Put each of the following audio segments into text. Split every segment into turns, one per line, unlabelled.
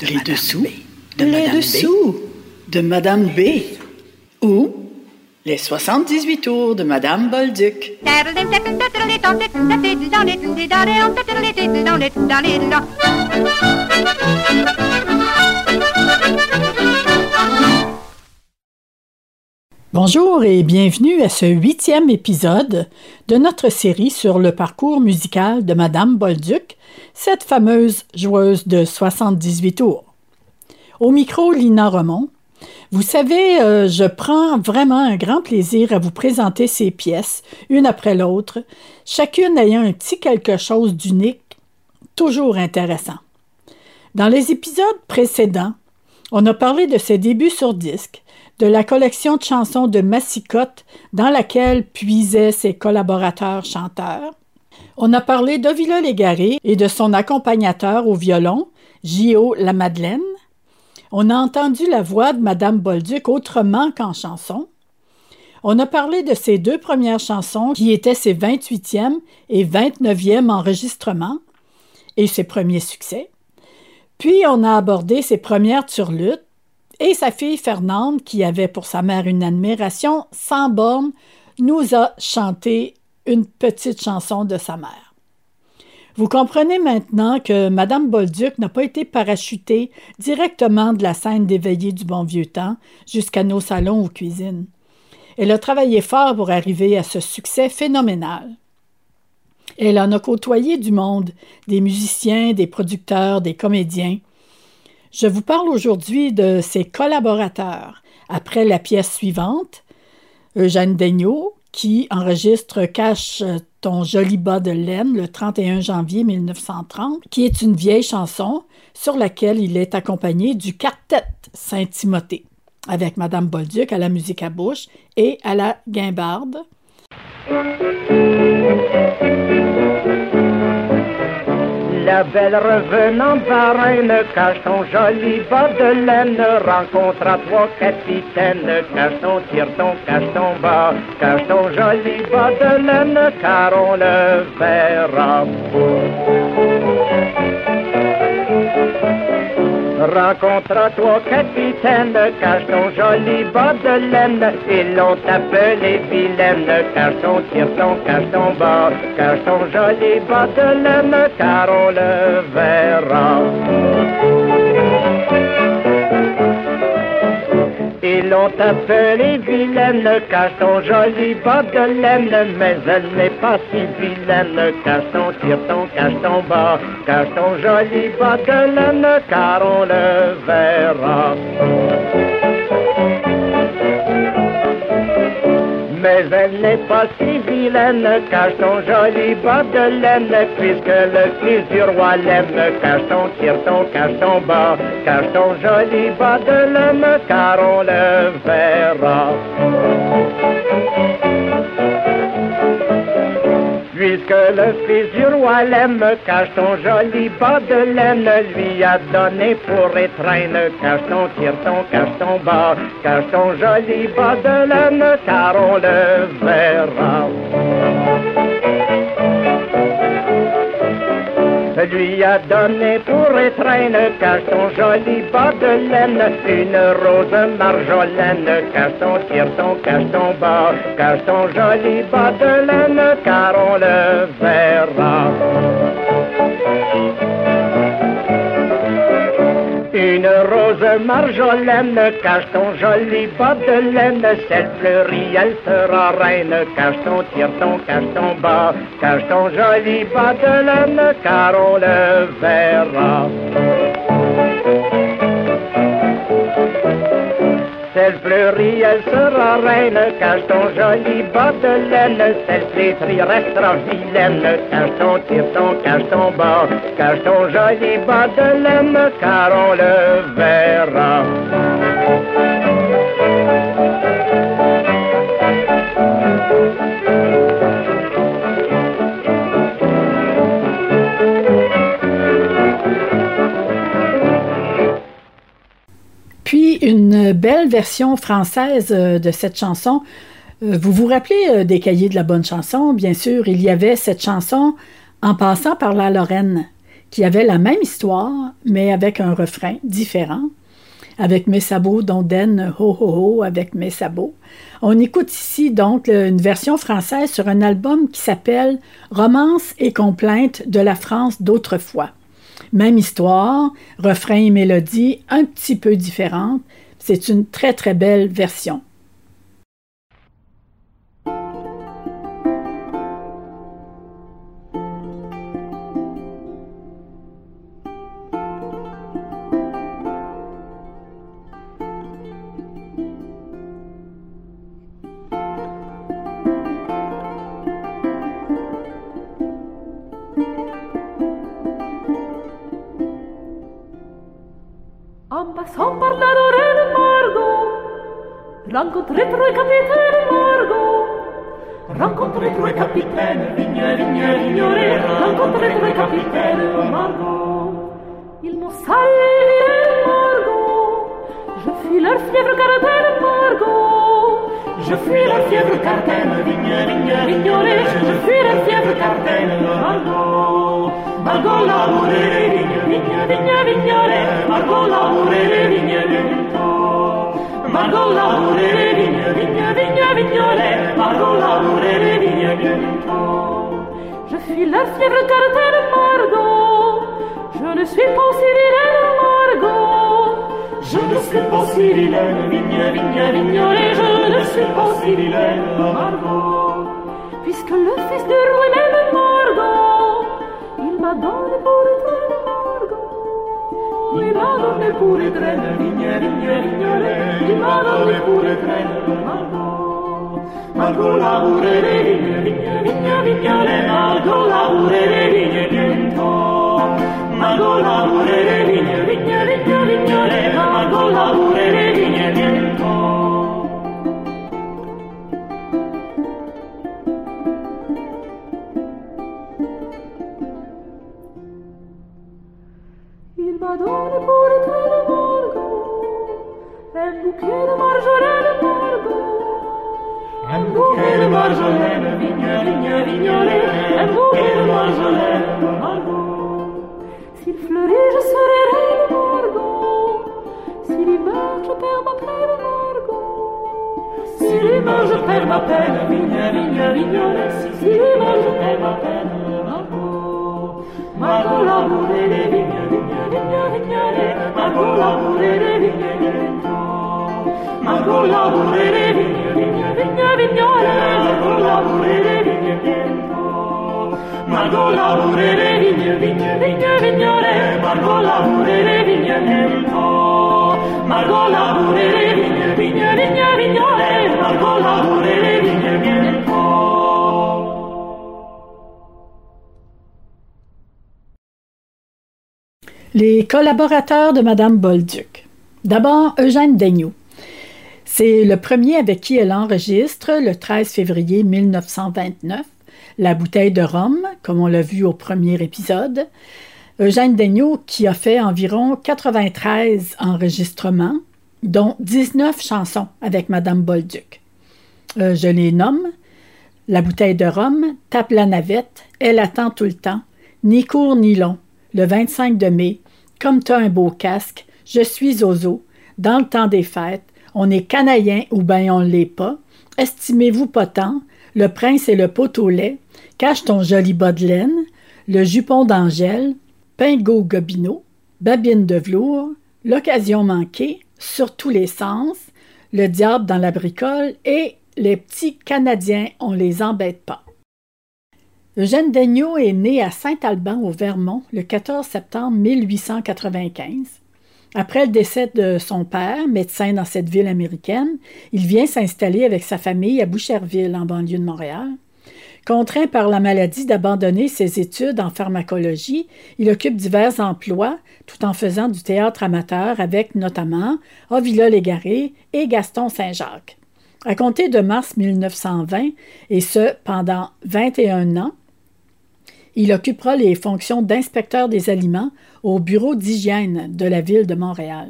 de les dessous de les dessous de Madame B. Ou les 78 tours de Madame Bolduc. Bonjour et bienvenue à ce huitième épisode de notre série sur le parcours musical de Madame Bolduc, cette fameuse joueuse de 78 tours. Au micro, Lina Remont. Vous savez, euh, je prends vraiment un grand plaisir à vous présenter ces pièces, une après l'autre, chacune ayant un petit quelque chose d'unique, toujours intéressant. Dans les épisodes précédents, on a parlé de ses débuts sur disque, de la collection de chansons de Massicotte dans laquelle puisaient ses collaborateurs chanteurs. On a parlé d'Ovila Légaré et de son accompagnateur au violon, J.O. La Madeleine. On a entendu la voix de Madame Bolduc autrement qu'en chanson. On a parlé de ses deux premières chansons qui étaient ses 28e et 29e enregistrements et ses premiers succès. Puis on a abordé ses premières turlutes et sa fille Fernande, qui avait pour sa mère une admiration sans borne, nous a chanté une petite chanson de sa mère. Vous comprenez maintenant que Madame Bolduc n'a pas été parachutée directement de la scène d'éveillé du bon vieux temps jusqu'à nos salons ou cuisines. Elle a travaillé fort pour arriver à ce succès phénoménal. Elle en a côtoyé du monde, des musiciens, des producteurs, des comédiens, je vous parle aujourd'hui de ses collaborateurs. Après la pièce suivante, Eugène Daigneault, qui enregistre Cache ton joli bas de laine le 31 janvier 1930, qui est une vieille chanson sur laquelle il est accompagné du quartet Saint-Timothée, avec Madame Bolduc à la musique à bouche et à la guimbarde.
La belle revenant par cache ton joli bas de laine, rencontre à trois capitaines, cache ton tire ton, cache ton bas, cache ton joli bas de laine, car on le verra. À toi, capitaine, cache ton joli bas de laine. Ils l'ont appelé vilaine, cache ton tire ton, cache ton bas, cache ton joli bas de laine, car on le verra. Ils l'ont appelée vilaine, cache ton joli bas de laine, mais elle n'est pas si vilaine, cache ton tire ton, cache ton bas, cache ton joli bas de laine, car on le verra. Elle n'est pas si vilaine, cache ton joli bas de laine, puisque le fils du roi l'aime, cache ton tire ton, cache ton bas, cache ton joli bas de laine, car on le verra. Puisque le fils du roi l'aime, cache ton joli bas de laine, lui a donné pour étreindre, cache ton tire ton, cache ton bas, cache ton joli bas de laine, car on le verra. Lui a donné pour étreindre, cache ton joli bas de laine, une rose marjolaine, cache ton tire ton, cache ton bas, cache ton joli bas de laine, car on le verra. Une rose marjolaine, cache ton joli bas de laine, celle fleurie, elle sera reine, cache ton tire ton, cache ton bas, cache ton joli bas de laine, car on le verra. Celle fleurie, elle sera reine, cache ton joli bas de laine, celle flétrie restera vilaine, cache ton tire ton, cache ton bas, cache ton joli bas de laine, car on le verra.
Une belle version française euh, de cette chanson. Euh, vous vous rappelez euh, des cahiers de la bonne chanson? Bien sûr, il y avait cette chanson En passant par la Lorraine, qui avait la même histoire, mais avec un refrain différent, avec mes sabots d'Onden, ho ho ho, avec mes sabots. On écoute ici donc une version française sur un album qui s'appelle Romance et complainte de la France d'autrefois. Même histoire, refrain et mélodie un petit peu différentes. C'est une très très belle version.
Rencontrez trois capitaines Margot. Rencontrez trois capitaines, vigne, vigne, vignolet. Rencontrez trois capitaines Margot. Ils m'ont salué Margot. Je fuis leur fièvre cartaine Margot. Je fuis leur fièvre cartaine, vigne, vigne, vignolet. Je fuis leur fièvre cartaine Margot. Margot labouré, vigne, vigne, vigne, vignolet. Margot labouré, vigne, vigne, Margot labouré, vigne, vigne, vigne, vignole, Margot labouré, vigne, vigne, Je suis la fièvre cartelle Margot, je ne suis pas si vilaine Margot. Je ne suis pas si vilaine, vigne, vigne, vignole, je ne suis pas si vilaine Margot. Puisque le fils du roi madone pure trena, vigne, vigne, vignole, di madone pure trena, Margot, Margot
lavoreremo. Collaborateurs de Mme Bolduc. D'abord, Eugène Daigneault. C'est le premier avec qui elle enregistre, le 13 février 1929, la bouteille de rhum, comme on l'a vu au premier épisode. Eugène Daigneault qui a fait environ 93 enregistrements, dont 19 chansons avec Mme Bolduc. Euh, je les nomme La bouteille de rhum, Tape la navette, Elle attend tout le temps, Ni court ni long, le 25 de mai, comme t'as un beau casque, je suis Ozo, dans le temps des fêtes, on est canadien ou bien on l'est pas, estimez-vous pas tant, le prince et le pot au lait, cache ton joli bas de laine, le jupon d'Angèle, pingo gobineau, babine de velours, l'occasion manquée, sur tous les sens, le diable dans la bricole et les petits Canadiens, on les embête pas. Eugène Daigneault est né à Saint-Alban, au Vermont, le 14 septembre 1895. Après le décès de son père, médecin dans cette ville américaine, il vient s'installer avec sa famille à Boucherville, en banlieue de Montréal. Contraint par la maladie d'abandonner ses études en pharmacologie, il occupe divers emplois tout en faisant du théâtre amateur avec notamment Avila Légaré et Gaston Saint-Jacques. À compter de mars 1920, et ce pendant 21 ans, il occupera les fonctions d'inspecteur des aliments au bureau d'hygiène de la ville de Montréal.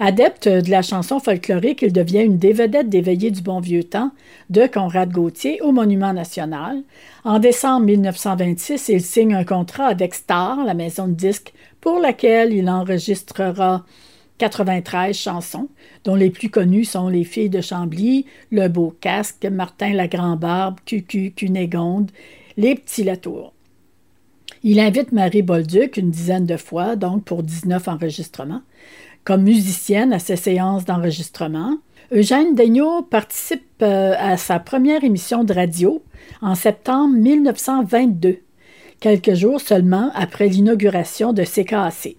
Adepte de la chanson folklorique, il devient une des vedettes des Veillées du Bon Vieux Temps de Conrad Gauthier au Monument National. En décembre 1926, il signe un contrat avec Star, la maison de disques, pour laquelle il enregistrera 93 chansons, dont les plus connues sont Les filles de Chambly, Le beau casque, Martin la grand-barbe, Cucu, Cunégonde, Les petits Latour. Il invite Marie Bolduc une dizaine de fois, donc pour 19 enregistrements comme musicienne à ses séances d'enregistrement. Eugène Daigneault participe euh, à sa première émission de radio en septembre 1922, quelques jours seulement après l'inauguration de CKAC.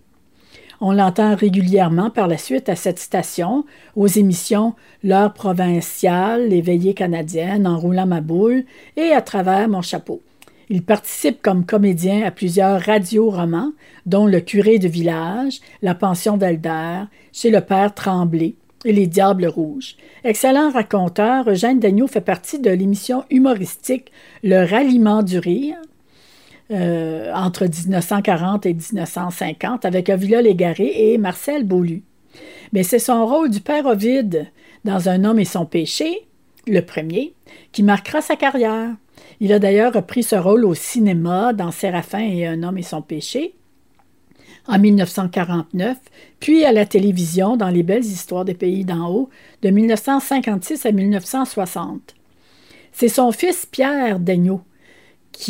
On l'entend régulièrement par la suite à cette station, aux émissions L'heure provinciale, Les veillées canadiennes, En roulant ma boule et À travers mon chapeau. Il participe comme comédien à plusieurs radioromans, dont Le curé de village, La pension d'Alder, Chez le père Tremblay et Les Diables rouges. Excellent raconteur, Eugène Dagneau fait partie de l'émission humoristique Le ralliement du rire, euh, entre 1940 et 1950, avec Avila Légaré et Marcel Beaulieu. Mais c'est son rôle du père Ovide dans Un homme et son péché, le premier, qui marquera sa carrière. Il a d'ailleurs repris ce rôle au cinéma dans Séraphin et Un homme et son péché en 1949, puis à la télévision dans Les belles histoires des pays d'en haut de 1956 à 1960. C'est son fils Pierre Daigneault,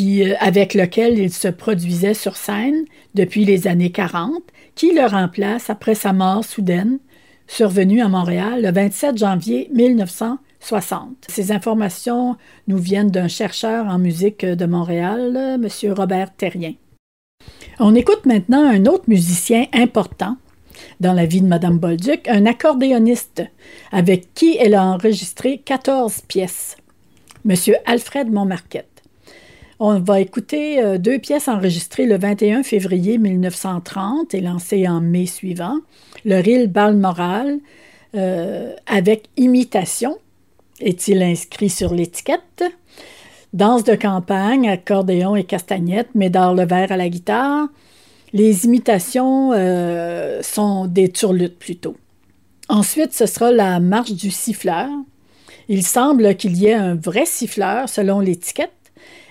euh, avec lequel il se produisait sur scène depuis les années 40, qui le remplace après sa mort soudaine, survenue à Montréal le 27 janvier 1960. Ces informations nous viennent d'un chercheur en musique de Montréal, M. Robert Terrien. On écoute maintenant un autre musicien important dans la vie de Mme Bolduc, un accordéoniste avec qui elle a enregistré 14 pièces, M. Alfred Montmarquette. On va écouter euh, deux pièces enregistrées le 21 février 1930 et lancées en mai suivant. Le ril Balmoral euh, avec imitation est-il inscrit sur l'étiquette? Danse de campagne, accordéon et castagnette, le verre à la guitare. Les imitations euh, sont des turlutes plutôt. Ensuite, ce sera la marche du siffleur. Il semble qu'il y ait un vrai siffleur selon l'étiquette.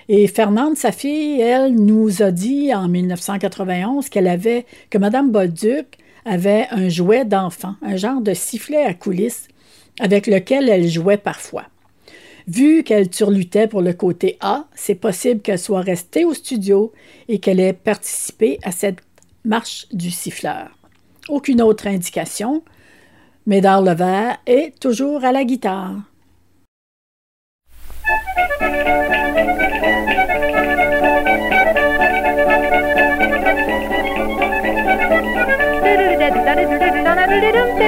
Et Fernande, sa fille, elle, nous a dit en 1991 qu'elle avait, que Mme Bolduc avait un jouet d'enfant, un genre de sifflet à coulisses avec lequel elle jouait parfois. Vu qu'elle turlutait pour le côté A, c'est possible qu'elle soit restée au studio et qu'elle ait participé à cette marche du siffleur. Aucune autre indication. Médard Levert est toujours à la guitare.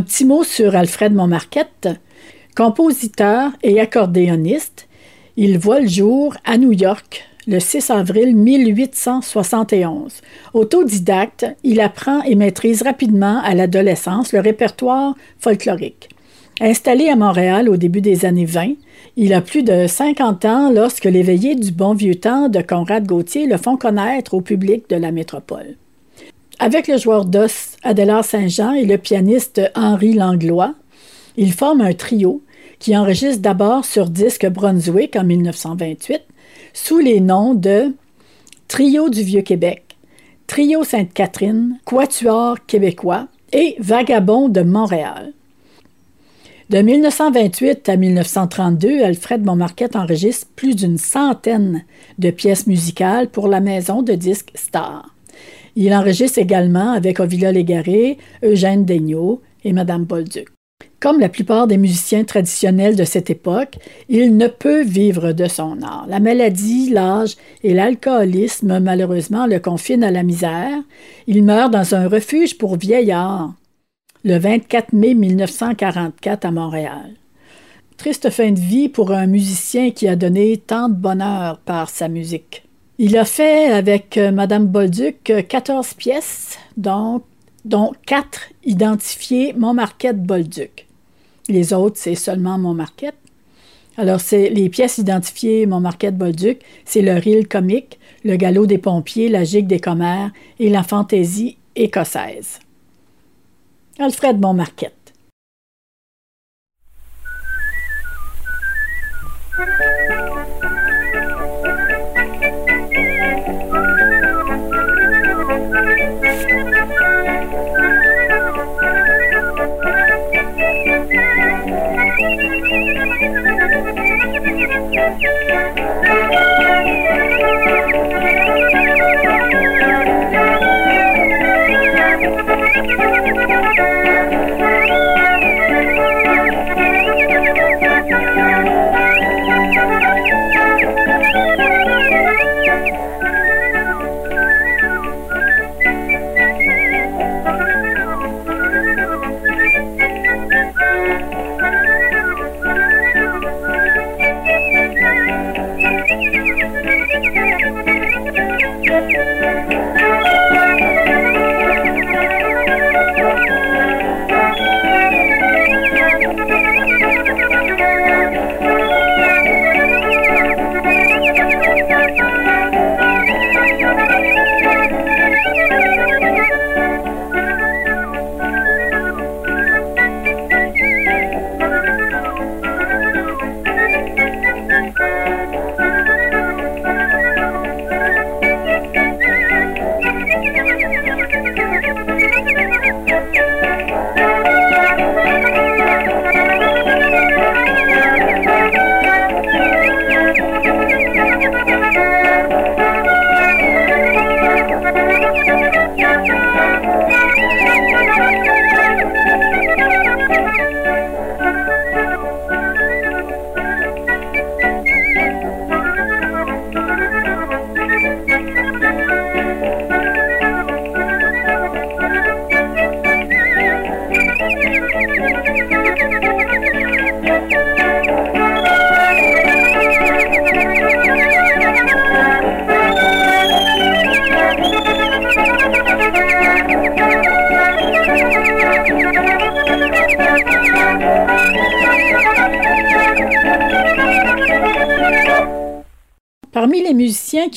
petit mot sur Alfred Montmarquette. Compositeur et accordéoniste, il voit le jour à New York le 6 avril 1871. Autodidacte, il apprend et maîtrise rapidement à l'adolescence le répertoire folklorique. Installé à Montréal au début des années 20, il a plus de 50 ans lorsque les veillées du bon vieux temps de Conrad Gauthier le font connaître au public de la métropole. Avec le joueur d'os Adélard Saint-Jean et le pianiste Henri Langlois, il forme un trio qui enregistre d'abord sur disque Brunswick en 1928 sous les noms de Trio du Vieux-Québec, Trio Sainte-Catherine, Quatuor québécois et Vagabond de Montréal. De 1928 à 1932, Alfred Montmarquette enregistre plus d'une centaine de pièces musicales pour la maison de disques Star. Il enregistre également avec Ovila Légaré, Eugène Daigneault et Madame Bolduc. Comme la plupart des musiciens traditionnels de cette époque, il ne peut vivre de son art. La maladie, l'âge et l'alcoolisme, malheureusement, le confinent à la misère. Il meurt dans un refuge pour vieillards le 24 mai 1944 à Montréal. Triste fin de vie pour un musicien qui a donné tant de bonheur par sa musique. Il a fait avec euh, Madame Bolduc 14 pièces, dont, dont 4 identifiées Montmarquette Bolduc. Les autres, c'est seulement Montmarquette. Alors, c'est les pièces identifiées Montmarquette-Bolduc, c'est le reel comique, le galop des pompiers, la gigue des commères et la fantaisie écossaise. Alfred Montmarquette.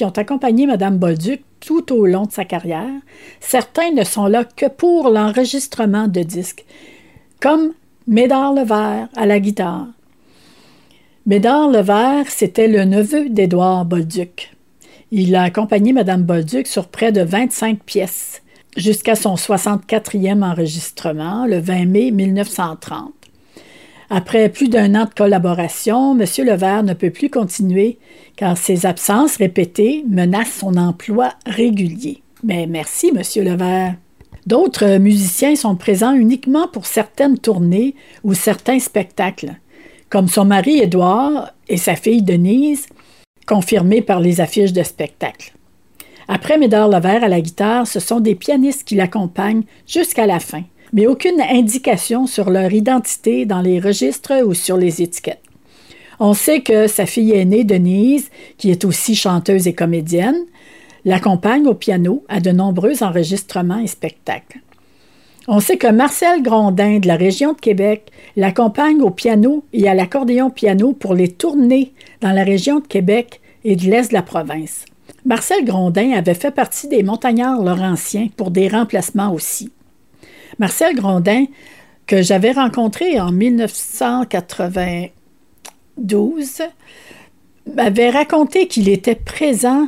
Accompagné Mme Bolduc tout au long de sa carrière, certains ne sont là que pour l'enregistrement de disques, comme Médard Levert à la guitare. Médard Levert, c'était le neveu d'Édouard Bolduc. Il a accompagné Mme Bolduc sur près de 25 pièces, jusqu'à son 64e enregistrement, le 20 mai 1930. Après plus d'un an de collaboration, M. Levert ne peut plus continuer car ses absences répétées menacent son emploi régulier. Mais merci, M. Levert. D'autres musiciens sont présents uniquement pour certaines tournées ou certains spectacles, comme son mari Édouard et sa fille Denise, confirmés par les affiches de spectacles. Après Médard Levert à la guitare, ce sont des pianistes qui l'accompagnent jusqu'à la fin. Mais aucune indication sur leur identité dans les registres ou sur les étiquettes. On sait que sa fille aînée, Denise, qui est aussi chanteuse et comédienne, l'accompagne au piano à de nombreux enregistrements et spectacles. On sait que Marcel Grondin de la région de Québec l'accompagne au piano et à l'accordéon piano pour les tournées dans la région de Québec et de l'est de la province. Marcel Grondin avait fait partie des montagnards laurentiens pour des remplacements aussi. Marcel Grondin, que j'avais rencontré en 1992, m'avait raconté qu'il était présent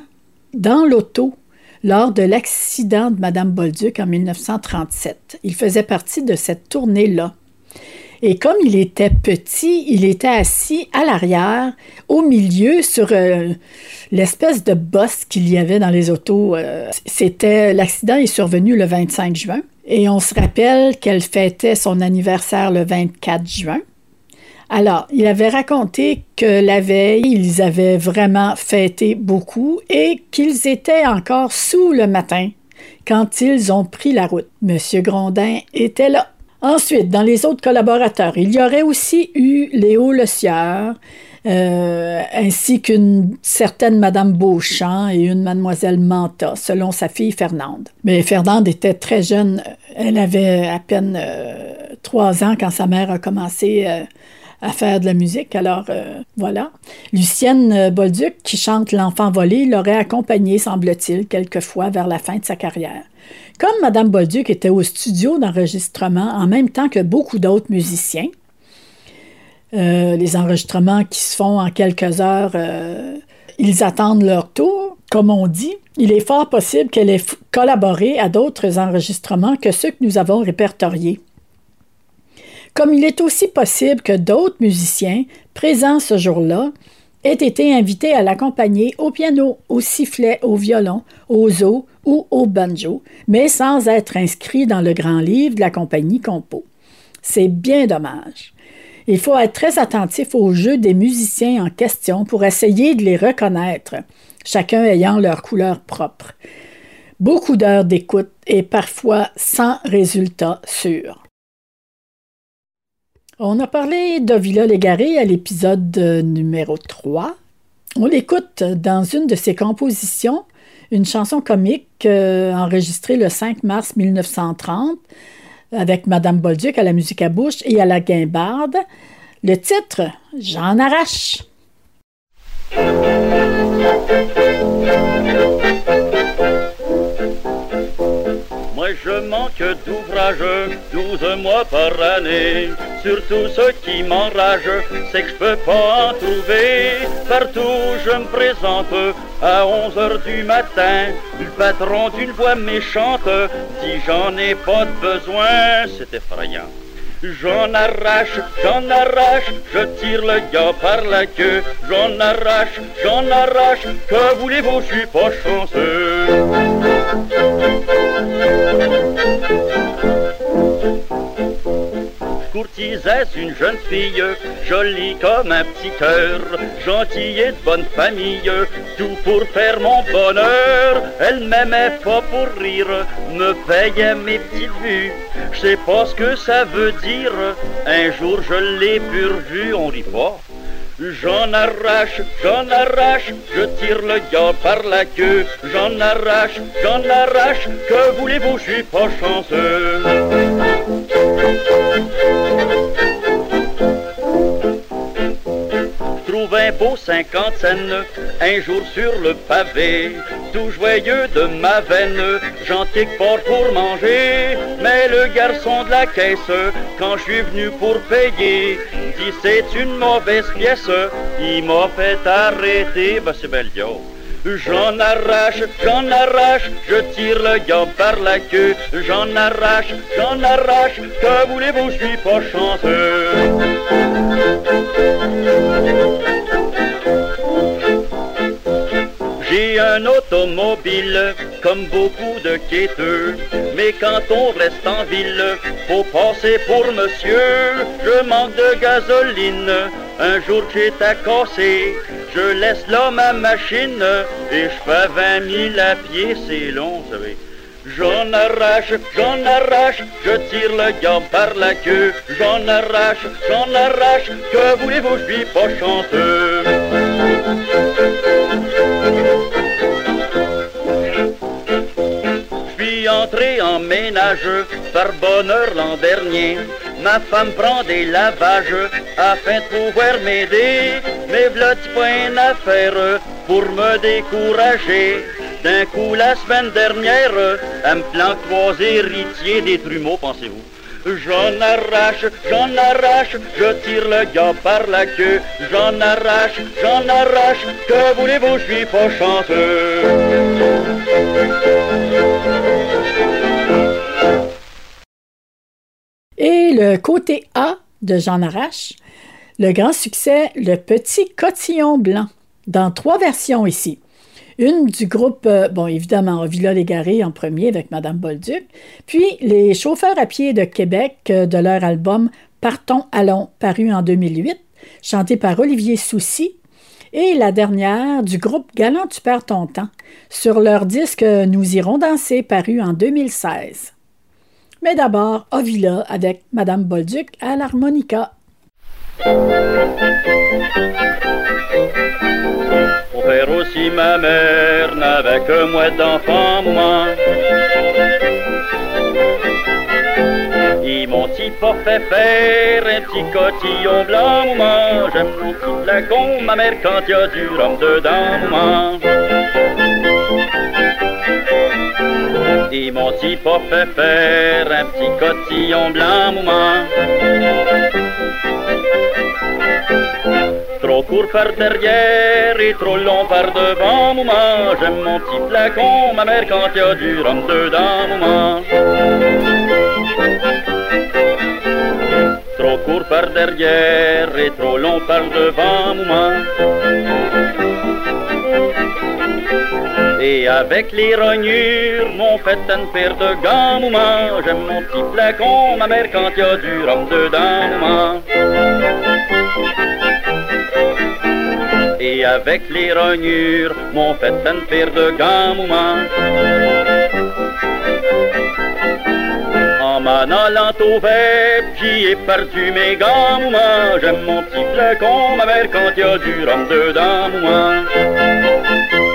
dans l'auto lors de l'accident de Mme Bolduc en 1937. Il faisait partie de cette tournée-là. Et comme il était petit, il était assis à l'arrière, au milieu, sur euh, l'espèce de bosse qu'il y avait dans les autos. Euh, c'était l'accident est survenu le 25 juin. Et on se rappelle qu'elle fêtait son anniversaire le 24 juin. Alors, il avait raconté que la veille, ils avaient vraiment fêté beaucoup et qu'ils étaient encore sous le matin quand ils ont pris la route. Monsieur Grondin était là. Ensuite, dans les autres collaborateurs, il y aurait aussi eu Léo Le Sieur, euh, ainsi qu'une certaine Madame Beauchamp et une Mademoiselle Manta, selon sa fille Fernande. Mais Fernande était très jeune. Elle avait à peine euh, trois ans quand sa mère a commencé euh, à faire de la musique. Alors, voilà. Lucienne Bolduc, qui chante L'enfant volé, l'aurait accompagnée, semble-t-il, quelquefois vers la fin de sa carrière. Comme Madame Bolduc était au studio d'enregistrement en même temps que beaucoup d'autres musiciens, euh, les enregistrements qui se font en quelques heures, ils attendent leur tour, comme on dit. Il est fort possible qu'elle ait collaboré à d'autres enregistrements que ceux que nous avons répertoriés comme il est aussi possible que d'autres musiciens présents ce jour-là aient été invités à l'accompagner au piano, au sifflet, au violon, aux os ou au banjo, mais sans être inscrits dans le grand livre de la compagnie Compo. C'est bien dommage. Il faut être très attentif au jeu des musiciens en question pour essayer de les reconnaître, chacun ayant leur couleur propre. Beaucoup d'heures d'écoute et parfois sans résultat sûr. On a parlé d'Ovila Légaré à l'épisode numéro 3. On l'écoute dans une de ses compositions, une chanson comique euh, enregistrée le 5 mars 1930 avec Madame Bolduc à la musique à bouche et à la guimbarde. Le titre, J'en arrache.
Je manque d'ouvrage, douze mois par année. Surtout ce qui m'enrage, c'est que je peux pas en trouver. Partout je me présente à 11 heures du matin. Le patron d'une voix méchante dit j'en ai pas besoin, c'est effrayant. J'en arrache, j'en arrache, je tire le gars par la queue. J'en arrache, j'en arrache, que voulez-vous, je suis pas chanceux. Courtisais une jeune fille, jolie comme un petit cœur, gentille et de bonne famille, tout pour faire mon bonheur. Elle m'aimait pas pour rire, me payait mes petites vues. Je sais pas ce que ça veut dire, un jour je l'ai pur on rit pas. J'en arrache, j'en arrache, je tire le gars par la queue. J'en arrache, j'en arrache, que voulez-vous, je suis pas chanceux. Trouve un beau cinquantaine, un jour sur le pavé, tout joyeux de ma veine, j'en pas pour manger, mais le garçon de la caisse, quand je suis venu pour payer, dit c'est une mauvaise pièce, il m'a fait arrêter, bah c'est bel J'en arrache, j'en arrache, je tire le gars par la queue. J'en arrache, j'en arrache, que voulez-vous, je suis pas chanceux. J'ai un automobile comme beaucoup de quêteux, mais quand on reste en ville, faut passer pour monsieur. Je manque de gasoline, un jour j'ai à casser, je laisse là ma machine et je fais vingt mille à pied, c'est long, vous savez. J'en arrache, j'en arrache, je tire le gars par la queue. J'en arrache, j'en arrache, que voulez-vous, je suis pas chanceux. Je suis entré en ménage par bonheur l'an dernier. Ma femme prend des lavages afin de pouvoir m'aider. Mais v'là pas une affaire pour me décourager. D'un coup, la semaine dernière, elle me planque trois héritiers des trumeaux, pensez-vous. J'en arrache, j'en arrache, je tire le gars par la queue. J'en arrache, j'en arrache, que voulez-vous, je suis pas chanceux.
Et le côté A de Jean Arrache, le grand succès Le Petit Cotillon Blanc, dans trois versions ici. Une du groupe, euh, bon, évidemment, Villa Légaré en premier avec Madame Bolduc, puis les chauffeurs à pied de Québec euh, de leur album Partons, allons, paru en 2008, chanté par Olivier Soucy, et la dernière du groupe Galant tu perds ton temps, sur leur disque Nous irons danser, paru en 2016. Mais d'abord, Ovila avec Madame Bolduc à l'harmonica.
Mon père aussi, ma mère n'avait que moi d'enfant, moi. Ils m'ont si pas fait faire un petit cotillon blanc, moi. J'aime mon petit flacon, ma mère, quand y a du rhum dedans, moi. M'ont si pas fait faire un petit cotillon blanc, moi. Trop court par derrière et trop long par devant, maman. J'aime mon petit flacon, ma mère, quand y a du rhum dedans, maman. Trop court par derrière et trop long par devant, maman. Et avec les rognures, mon fait une paire de gants. J'aime mon petit flacon, ma mère, quand y a du rhum dedans, maman. Et avec les rognures, mon fait une paire de gants, maman. En m'en allant au vert, j'y ai perdu mes gants, maman. J'aime mon petit flacon, ma mère, quand y a du rhum dedans, maman.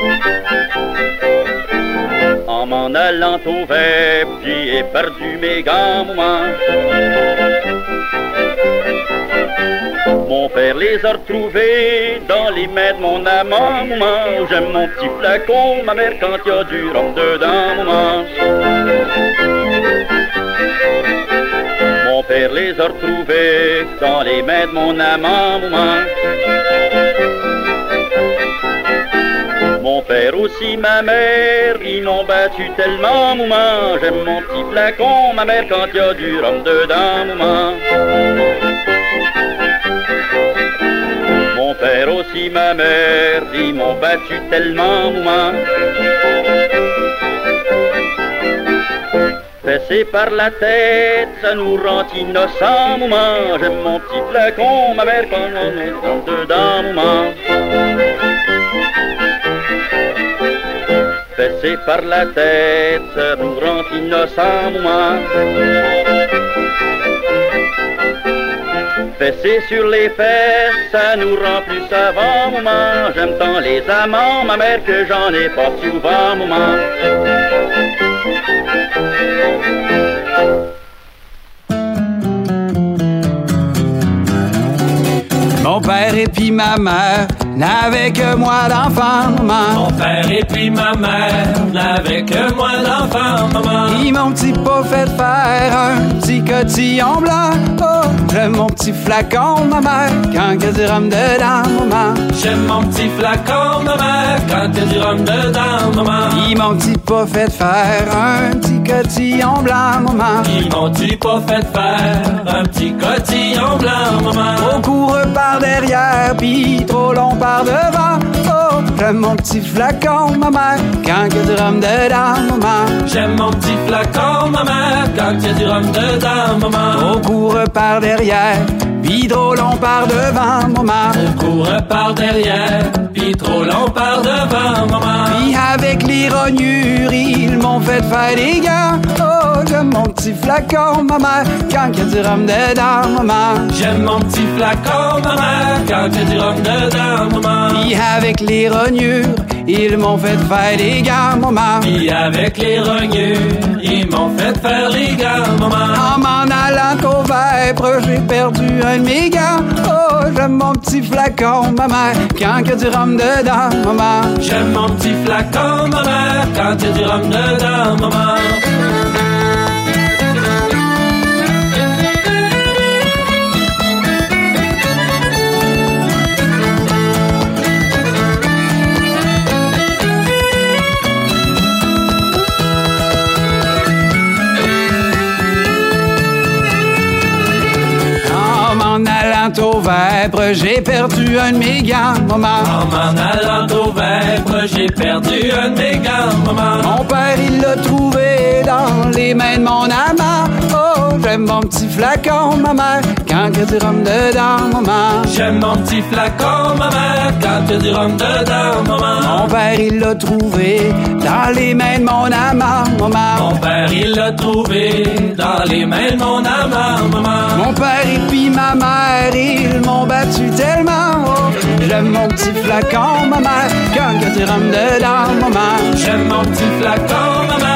En allant au vert, j'y ai perdu mes gants, maman. Mon père les a retrouvés dans les mains de mon amant, maman. J'aime mon petit flacon, ma mère, quand y a du rhum dedans, maman. Mon père les a retrouvés dans les mains de mon amant, maman. Père aussi, ma mère, ils m'ont battu tellement, maman. J'aime mon petit flacon, ma mère, quand y a du rhum dedans, maman. Mon père aussi, ma mère, ils m'ont battu tellement, maman. Fessé par la tête, ça nous rend innocents, maman. J'aime mon petit flacon, ma mère, quand on est dans dedans, maman. Fessé par la tête, ça nous rend innocents, maman. Fessé sur les fesses, ça nous rend plus savants, maman. J'aime tant les amants, ma mère, que j'en ai pas souvent, maman.
Mon père et puis ma mère n'avaient que moi d'enfant, maman.
Mon père et puis ma mère n'avaient que moi d'enfant, maman.
Ils m'ont petit pas fait faire un petit cotillon blanc. Oh, j'aime mon petit flacon, ma mère, quand a du rhum dedans, maman.
J'aime mon petit flacon, ma mère, quand a du rhum dedans, maman.
Ils m'ont petit pas fait faire un petit cotillon blanc, maman.
Ils m'ont dit pas fait faire un petit cotillon blanc, maman.
Trop court par derrière, puis trop long par devant. Oh, j'aime mon petit flacon, ma mère, quand il y a du rhum dedans, maman.
J'aime mon petit flacon, ma mère, quand il y a du rhum dedans, maman.
Trop court par derrière, puis trop long par devant, maman.
On court par derrière, puis trop long par devant, maman.
Puis avec les rognures, ils m'ont fait faire des gants. Oh, j'aime mon petit flacon, maman, quand il y a du rhum dedans, maman.
J'aime mon petit flacon, maman, quand il y a du rhum dedans, maman.
Puis avec les rognures, ils m'ont fait faire des gants, maman.
Puis avec les rognures, ils m'ont fait faire les gants, maman.
En j'ai perdu un de mes. Oh, j'aime mon petit flacon, maman, quand il y a du rhum dedans, maman.
J'aime mon petit flacon, maman, quand il y a du rhum dedans, maman.
Allant au vêpres, j'ai perdu un de mes gants, maman.
En m'en allant au vêpres, j'ai perdu un de mes gants, maman.
Mon père, il l'a trouvé dans les mains de mon amant. Oh, j'aime mon petit flacon, maman, quand il y a du rhum dedans, maman.
J'aime mon petit flacon, maman, quand il y a du rhum dedans, maman.
Mon père, il l'a trouvé dans les mains de mon amant, maman.
Mon père, il l'a trouvé dans les mains de mon amant, maman.
Mon père et puis ma mère, ils m'ont battu tellement. Oh, j'aime mon petit flacon, maman, quand il y a du rhum dedans, maman.
J'aime mon petit flacon, maman, quand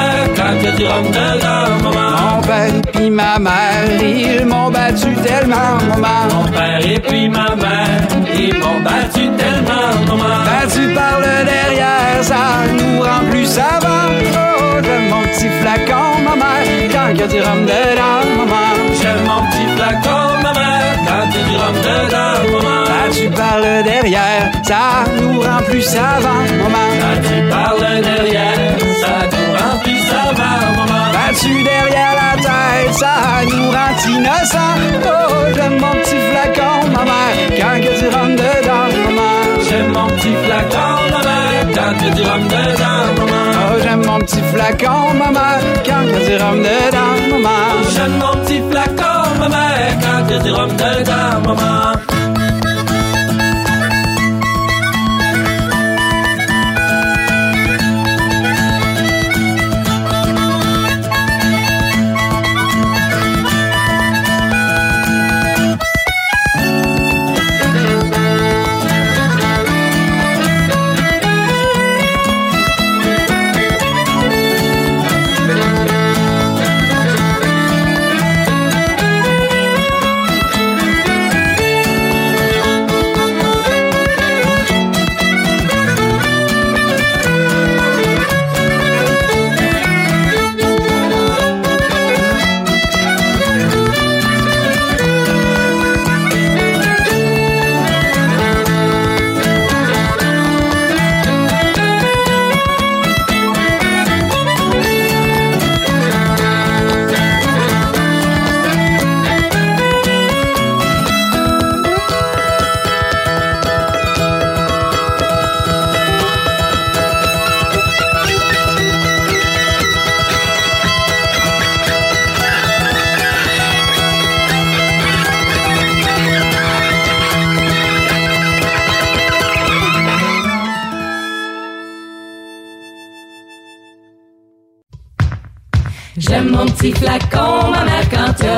Mon père et puis ma mère, ils m'ont battu tellement, maman.
Mon père et puis ma mère, ils m'ont battu tellement, maman.
Battu par le derrière, ça nous rend plus savants. Oh, j'aime mon petit flacon, maman, quand il y a du rhum dedans, maman.
J'aime mon petit flacon, maman, quand il y a du rhum dedans, maman.
Battu par le derrière, ça nous rend plus savants, maman.
Battu par le derrière, ça rend plus savants, maman?
Battu derrière la tête, ça nous rend innocents. Oh, j'aime mon petit flacon, maman, quand a du rhum dedans, maman.
J'aime mon petit flacon, maman, quand a du rhum dedans, maman.
Oh, j'aime mon petit flacon, maman, quand a du rhum dedans, maman.
J'aime mon petit flacon, maman, quand a du rhum dedans, maman.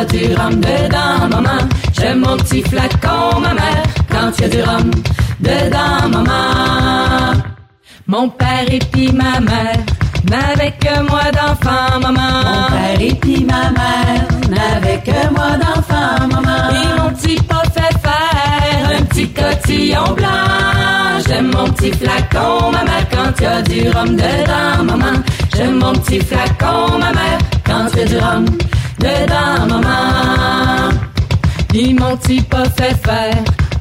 Du rhum dedans, maman. J'aime mon petit flacon, ma mère, quand y a du rhum dedans, maman. Mon père et puis ma mère n'avaient que moi d'enfant, maman. Mon père et puis ma mère n'avaient que moi d'enfant, maman. Ils m'ont petit pas fait faire un petit cotillon blanc. J'aime mon petit flacon, ma mère, quand y a du rhum dedans, maman. J'aime mon petit flacon, ma mère, quand y a du rhum dedans, maman. Ils m'ont petit pas fait faire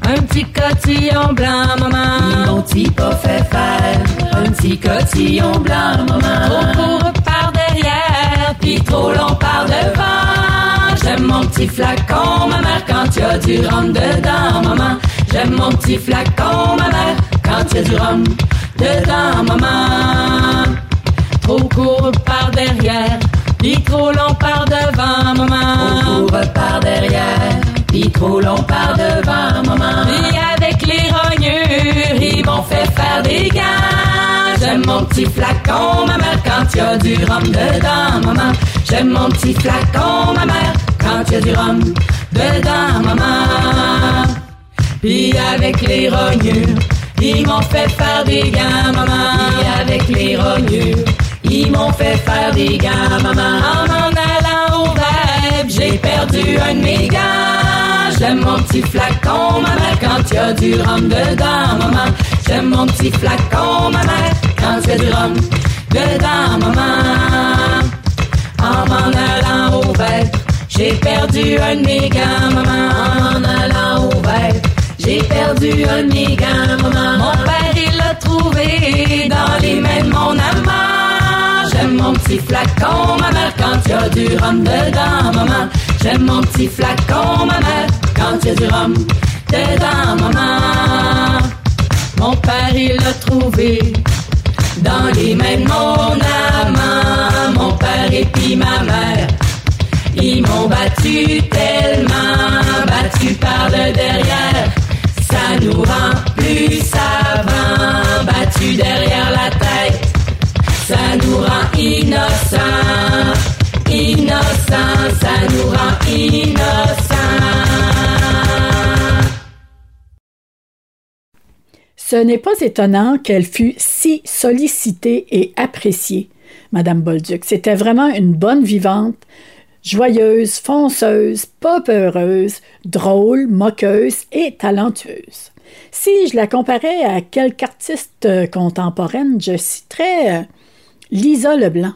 un petit cotillon blanc, maman. Ils m'ont petit pas fait faire un petit cotillon blanc, maman. Trop court par derrière, puis trop long par devant. J'aime mon petit flacon, ma mère, quand y a du rhum dedans, maman. J'aime mon petit flacon, ma mère, quand y a du rhum dedans, maman. Trop court par derrière, puis trop long par devant, maman. Trop court par derrière, Pis trop long par devant maman. Pis avec les rognures, ils m'ont fait faire des gants. J'aime mon petit flacon, ma mère, quand y a du rhum dedans, maman. J'aime mon petit flacon, ma mère, quand y a du rhum dedans, maman. Pis avec les rognures, ils m'ont fait faire des gants, maman. Pis avec les rognures, ils m'ont fait faire des gants, maman. En m'en allant au web, j'ai perdu un de mes gants. J'aime mon petit flacon, ma mère, quand y a du rhum dedans, maman. J'aime mon petit flacon, ma mère, quand y a du rhum dedans, maman. En m'en allant au web, j'ai perdu un de maman. En allant au web, j'ai perdu un de maman. Mon père, il l'a trouvé dans les mains de mon amant. J'aime mon petit flacon, ma mère, quand y a du rhum dedans, maman. J'aime mon petit flacon, ma mère, quand y a du rhum dedans, maman. Mon père, il l'a trouvé dans les mains de mon amant. Mon père et puis ma mère, ils m'ont battu tellement, battu par le derrière. Ça nous rend plus savants, battu derrière la tête. Ça nous rend innocents, innocents, ça nous rend innocents.
Ce n'est pas étonnant qu'elle fût si sollicitée et appréciée, Madame Bolduc. C'était vraiment une bonne vivante, joyeuse, fonceuse, pas peureuse, drôle, moqueuse et talentueuse. Si je la comparais à quelque artiste contemporaine, je citerais euh, Lisa Leblanc,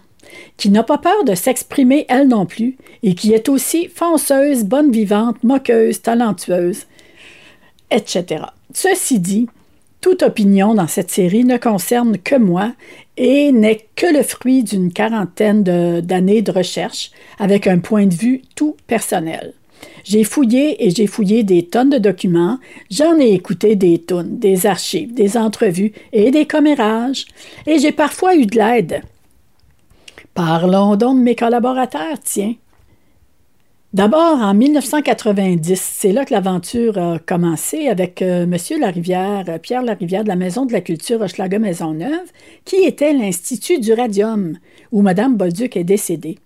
qui n'a pas peur de s'exprimer elle non plus et qui est aussi fonceuse, bonne vivante, moqueuse, talentueuse, etc. Ceci dit, toute opinion dans cette série ne concerne que moi et n'est que le fruit d'une quarantaine de- d'années de, recherche avec un point de vue tout personnel. J'ai fouillé et j'ai fouillé des tonnes de documents, j'en ai écouté des tonnes, des archives, des entrevues et des commérages, et j'ai parfois eu de l'aide. Parlons donc de mes collaborateurs, tiens. D'abord, en 1990, c'est là que l'aventure a commencé avec euh, Monsieur Larivière, euh, Pierre Larivière de la Maison de la Culture Hochelaga Maisonneuve, qui était l'Institut du Radium, où Madame Bolduc est décédée.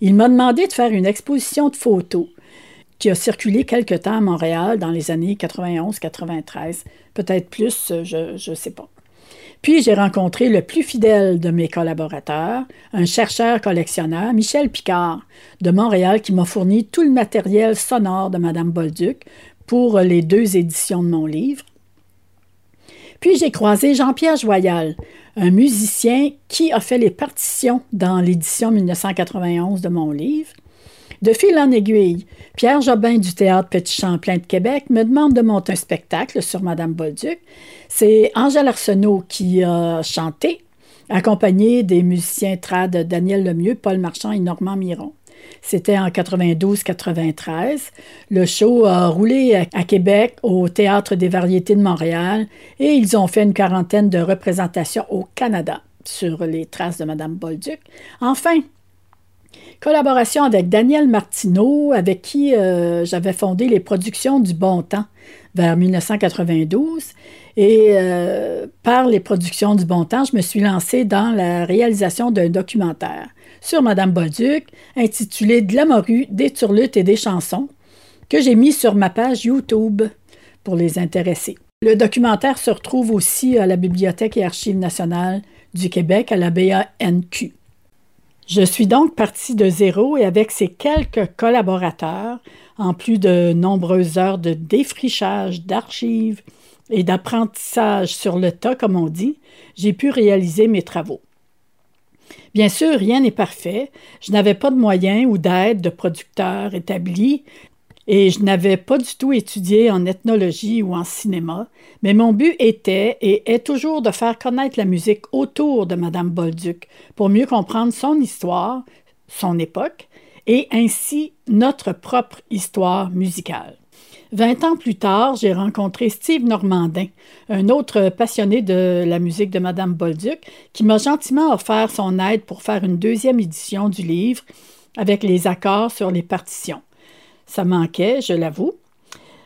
Il m'a demandé de faire une exposition de photos qui a circulé quelque temps à Montréal dans les années 91-93, peut-être plus, euh, je ne sais pas. Puis j'ai rencontré le plus fidèle de mes collaborateurs, un chercheur collectionneur, Michel Picard, de Montréal, qui m'a fourni tout le matériel sonore de Madame Bolduc pour les deux éditions de mon livre. Puis j'ai croisé Jean-Pierre Joyal, un musicien qui a fait les partitions dans l'édition 1991 de mon livre. De fil en aiguille, Pierre Jobin du Théâtre Petit Champlain de Québec me demande de monter un spectacle sur Madame Bolduc. C'est Angèle Arsenault qui a chanté, accompagné des musiciens trad Daniel Lemieux, Paul Marchand et Normand Miron. C'était en 92-93. Le show a roulé à Québec, au Théâtre des Variétés de Montréal, et ils ont fait une quarantaine de représentations au Canada sur les traces de Madame Bolduc. Enfin, collaboration avec Daniel Martineau, avec qui euh, j'avais fondé les productions du Bon Temps vers 1992. Et euh, par les productions du Bon Temps, je me suis lancée dans la réalisation d'un documentaire sur Madame Bolduc intitulé De la morue, des turlutes et des chansons que j'ai mis sur ma page YouTube pour les intéressés. Le documentaire se retrouve aussi à la Bibliothèque et Archives nationales du Québec, à la BANQ. Je suis donc partie de zéro et avec ces quelques collaborateurs, en plus de nombreuses heures de défrichage, d'archives et d'apprentissage sur le tas, comme on dit, j'ai pu réaliser mes travaux. Bien sûr, rien n'est parfait. Je n'avais pas de moyens ou d'aide de producteurs établis et je n'avais pas du tout étudié en ethnologie ou en cinéma, mais mon but était et est toujours de faire connaître la musique autour de Madame Bolduc pour mieux comprendre son histoire, son époque et ainsi notre propre histoire musicale. Vingt ans plus tard, j'ai rencontré Steve Normandin, un autre passionné de la musique de Madame Bolduc, qui m'a gentiment offert son aide pour faire une deuxième édition du livre avec les accords sur les partitions. Ça manquait, je l'avoue.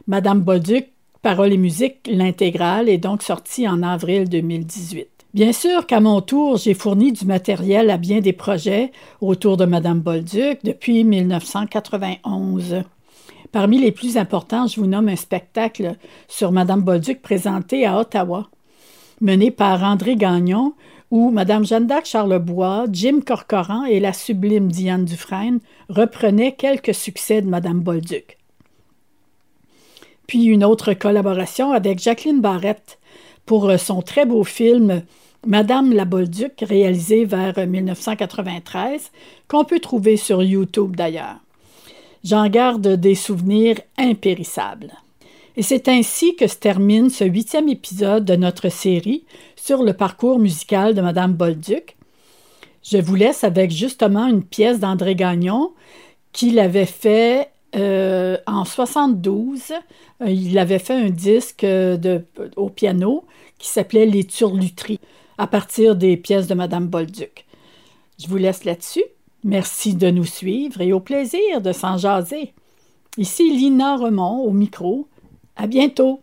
Madame Bolduc, Paroles et musique, l'intégrale, est donc sortie en avril 2018. Bien sûr qu'à mon tour, j'ai fourni du matériel à bien des projets autour de Madame Bolduc depuis 1991. Parmi les plus importants, je vous nomme un spectacle sur Madame Bolduc présenté à Ottawa, mené par André Gagnon, où Madame Jeanne d'Arc Charlebois, Jim Corcoran et la sublime Diane Dufresne reprenaient quelques succès de Madame Bolduc. Puis une autre collaboration avec Jacqueline Barrette pour son très beau film Madame la Bolduc, réalisé vers 1993, qu'on peut trouver sur YouTube d'ailleurs. J'en garde des souvenirs impérissables. Et c'est ainsi que se termine ce huitième épisode de notre série sur le parcours musical de Madame Bolduc. Je vous laisse avec justement une pièce d'André Gagnon qu'il avait fait euh, en 72. Euh, il avait fait un disque de, au piano qui s'appelait Les Turluteries à partir des pièces de Madame Bolduc. Je vous laisse là-dessus. Merci de nous suivre et au plaisir de s'en jaser. Ici Lina Remond au micro. À bientôt.